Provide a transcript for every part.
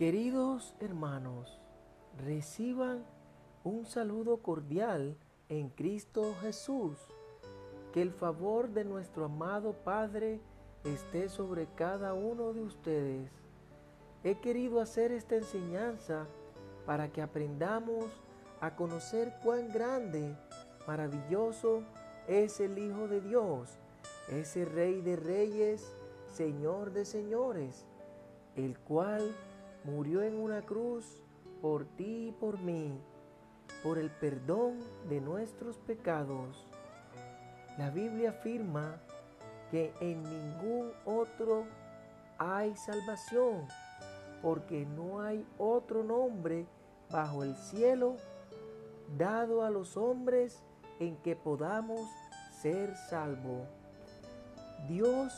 Queridos hermanos, reciban un saludo cordial en Cristo Jesús. Que el favor de nuestro amado Padre esté sobre cada uno de ustedes. He querido hacer esta enseñanza para que aprendamos a conocer cuán grande, maravilloso es el Hijo de Dios, ese Rey de Reyes, Señor de Señores, el cual murió en una cruz por ti y por mí, por el perdón de nuestros pecados. La Biblia afirma que en ningún otro hay salvación, porque no hay otro nombre bajo el cielo dado a los hombres en que podamos ser salvos. Dios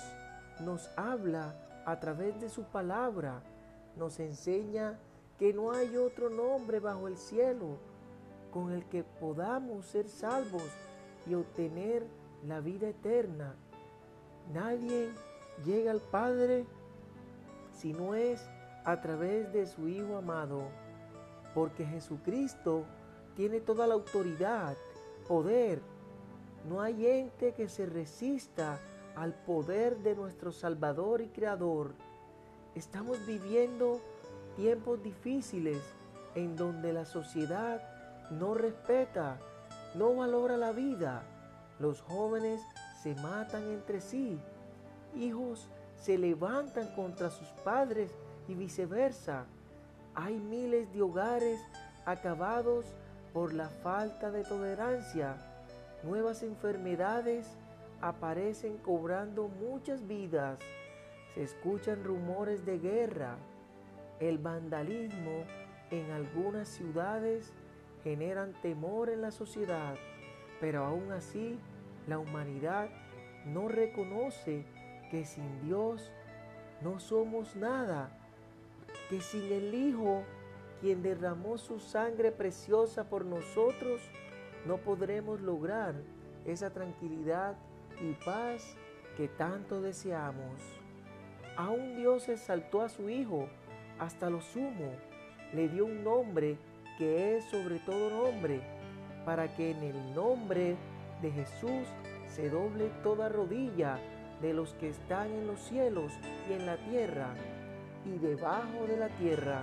nos habla a través de su palabra, nos enseña que no hay otro nombre bajo el cielo con el que podamos ser salvos y obtener la vida eterna. Nadie llega al Padre si no es a través de su Hijo amado, porque Jesucristo tiene toda la autoridad, poder. No hay ente que se resista al poder de nuestro Salvador y Creador. Estamos viviendo tiempos difíciles en donde la sociedad no respeta, no valora la vida. Los jóvenes se matan entre sí. Hijos se levantan contra sus padres y viceversa. Hay miles de hogares acabados por la falta de tolerancia. Nuevas enfermedades aparecen cobrando muchas vidas. Se escuchan rumores de guerra. El vandalismo en algunas ciudades generan temor en la sociedad, pero aún así la humanidad no reconoce que sin Dios no somos nada, que sin el Hijo, quien derramó su sangre preciosa por nosotros, no podremos lograr esa tranquilidad y paz que tanto deseamos. Aún Dios exaltó a su Hijo hasta lo sumo, le dio un nombre que es sobre todo nombre, para que en el nombre de Jesús se doble toda rodilla de los que están en los cielos y en la tierra y debajo de la tierra,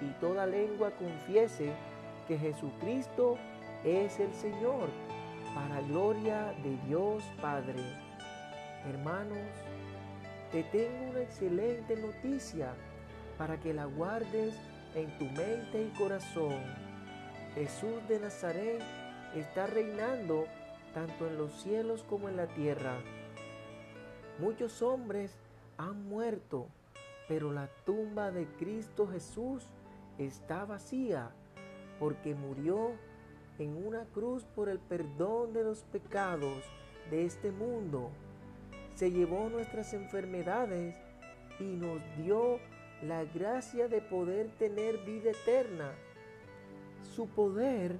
y toda lengua confiese que Jesucristo es el Señor, para gloria de Dios Padre. Hermanos, te tengo una excelente noticia para que la guardes en tu mente y corazón. Jesús de Nazaret está reinando tanto en los cielos como en la tierra. Muchos hombres han muerto, pero la tumba de Cristo Jesús está vacía, porque murió en una cruz por el perdón de los pecados de este mundo. Se llevó nuestras enfermedades y nos dio la gracia de poder tener vida eterna. Su poder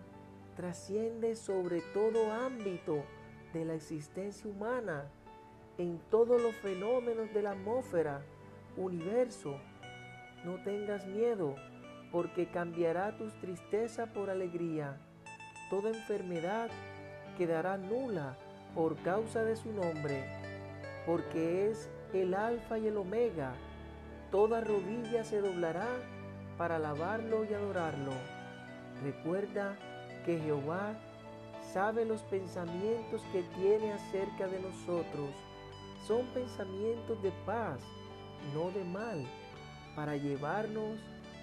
trasciende sobre todo ámbito de la existencia humana, en todos los fenómenos de la atmósfera, universo. No tengas miedo, porque cambiará tus tristeza por alegría. Toda enfermedad quedará nula por causa de su nombre, porque es el alfa y el omega. Toda rodilla se doblará para alabarlo y adorarlo. Recuerda que Jehová sabe los pensamientos que tiene acerca de nosotros. Son pensamientos de paz, no de mal, para llevarnos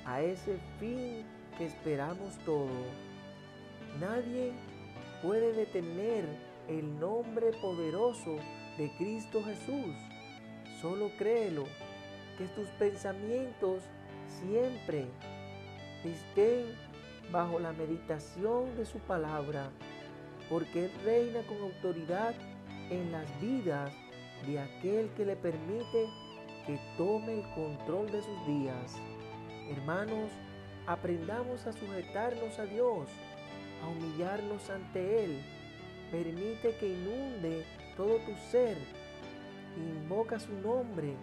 a ese fin que esperamos todo. Nadie puede detener el nombre poderoso de Cristo Jesús. Solo créelo, que tus pensamientos siempre estén bajo la meditación de su palabra, porque Él reina con autoridad en las vidas de aquel que le permite que tome el control de sus días. Hermanos, aprendamos a sujetarnos a Dios, a humillarnos ante Él. Permite que inunde todo tu ser. Invoca su nombre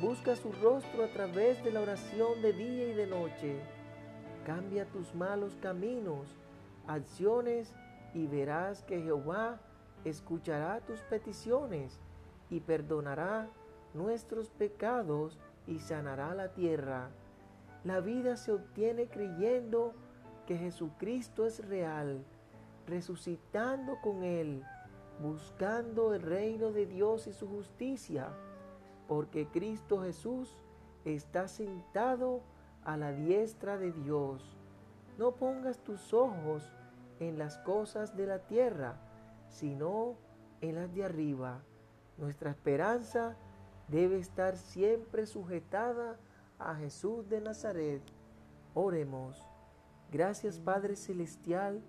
Busca su rostro a través de la oración de día y de noche. Cambia tus malos caminos, acciones y verás que Jehová escuchará tus peticiones y perdonará nuestros pecados y sanará la tierra. La vida se obtiene creyendo que Jesucristo es real, resucitando con Él, buscando el reino de Dios y su justicia, porque Cristo Jesús está sentado a la diestra de Dios. No pongas tus ojos en las cosas de la tierra, sino en las de arriba. Nuestra esperanza debe estar siempre sujetada a Jesús de Nazaret. Oremos. Gracias Padre Celestial,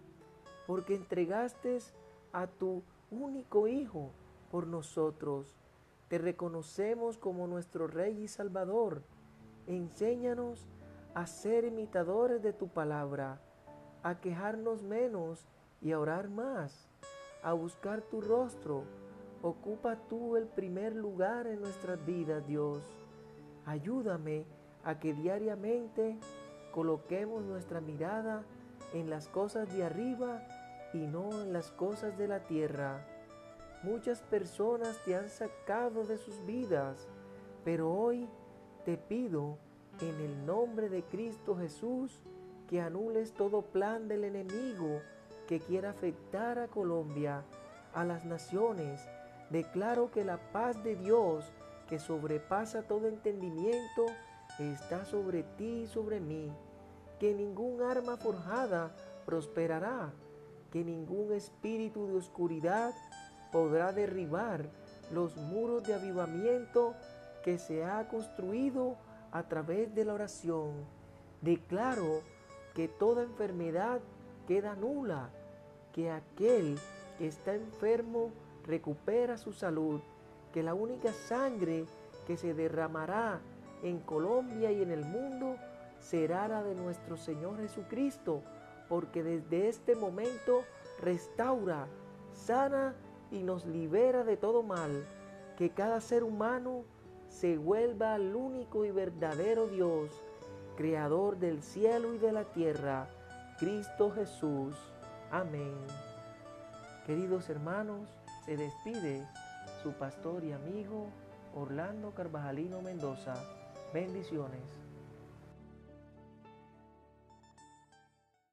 porque entregaste a tu único Hijo por nosotros. Te reconocemos como nuestro Rey y Salvador. Enséñanos a ser imitadores de tu palabra, a quejarnos menos y a orar más, a buscar tu rostro. Ocupa tú el primer lugar en nuestras vidas, Dios. Ayúdame a que diariamente coloquemos nuestra mirada en las cosas de arriba y no en las cosas de la tierra. Muchas personas te han sacado de sus vidas, pero hoy te pido en el nombre de Cristo Jesús que anules todo plan del enemigo que quiera afectar a Colombia, a las naciones. Declaro que la paz de Dios, que sobrepasa todo entendimiento, está sobre ti y sobre mí, que ningún arma forjada prosperará, que ningún espíritu de oscuridad podrá derribar los muros de avivamiento que se ha construido a través de la oración. Declaro que toda enfermedad queda nula, que aquel que está enfermo recupera su salud, que la única sangre que se derramará en Colombia y en el mundo será la de nuestro Señor Jesucristo, porque desde este momento restaura, sana y nos libera de todo mal, que cada ser humano se vuelva al único y verdadero Dios, creador del cielo y de la tierra, Cristo Jesús. Amén. Queridos hermanos, se despide su pastor y amigo Orlando Carvajalino Mendoza. Bendiciones.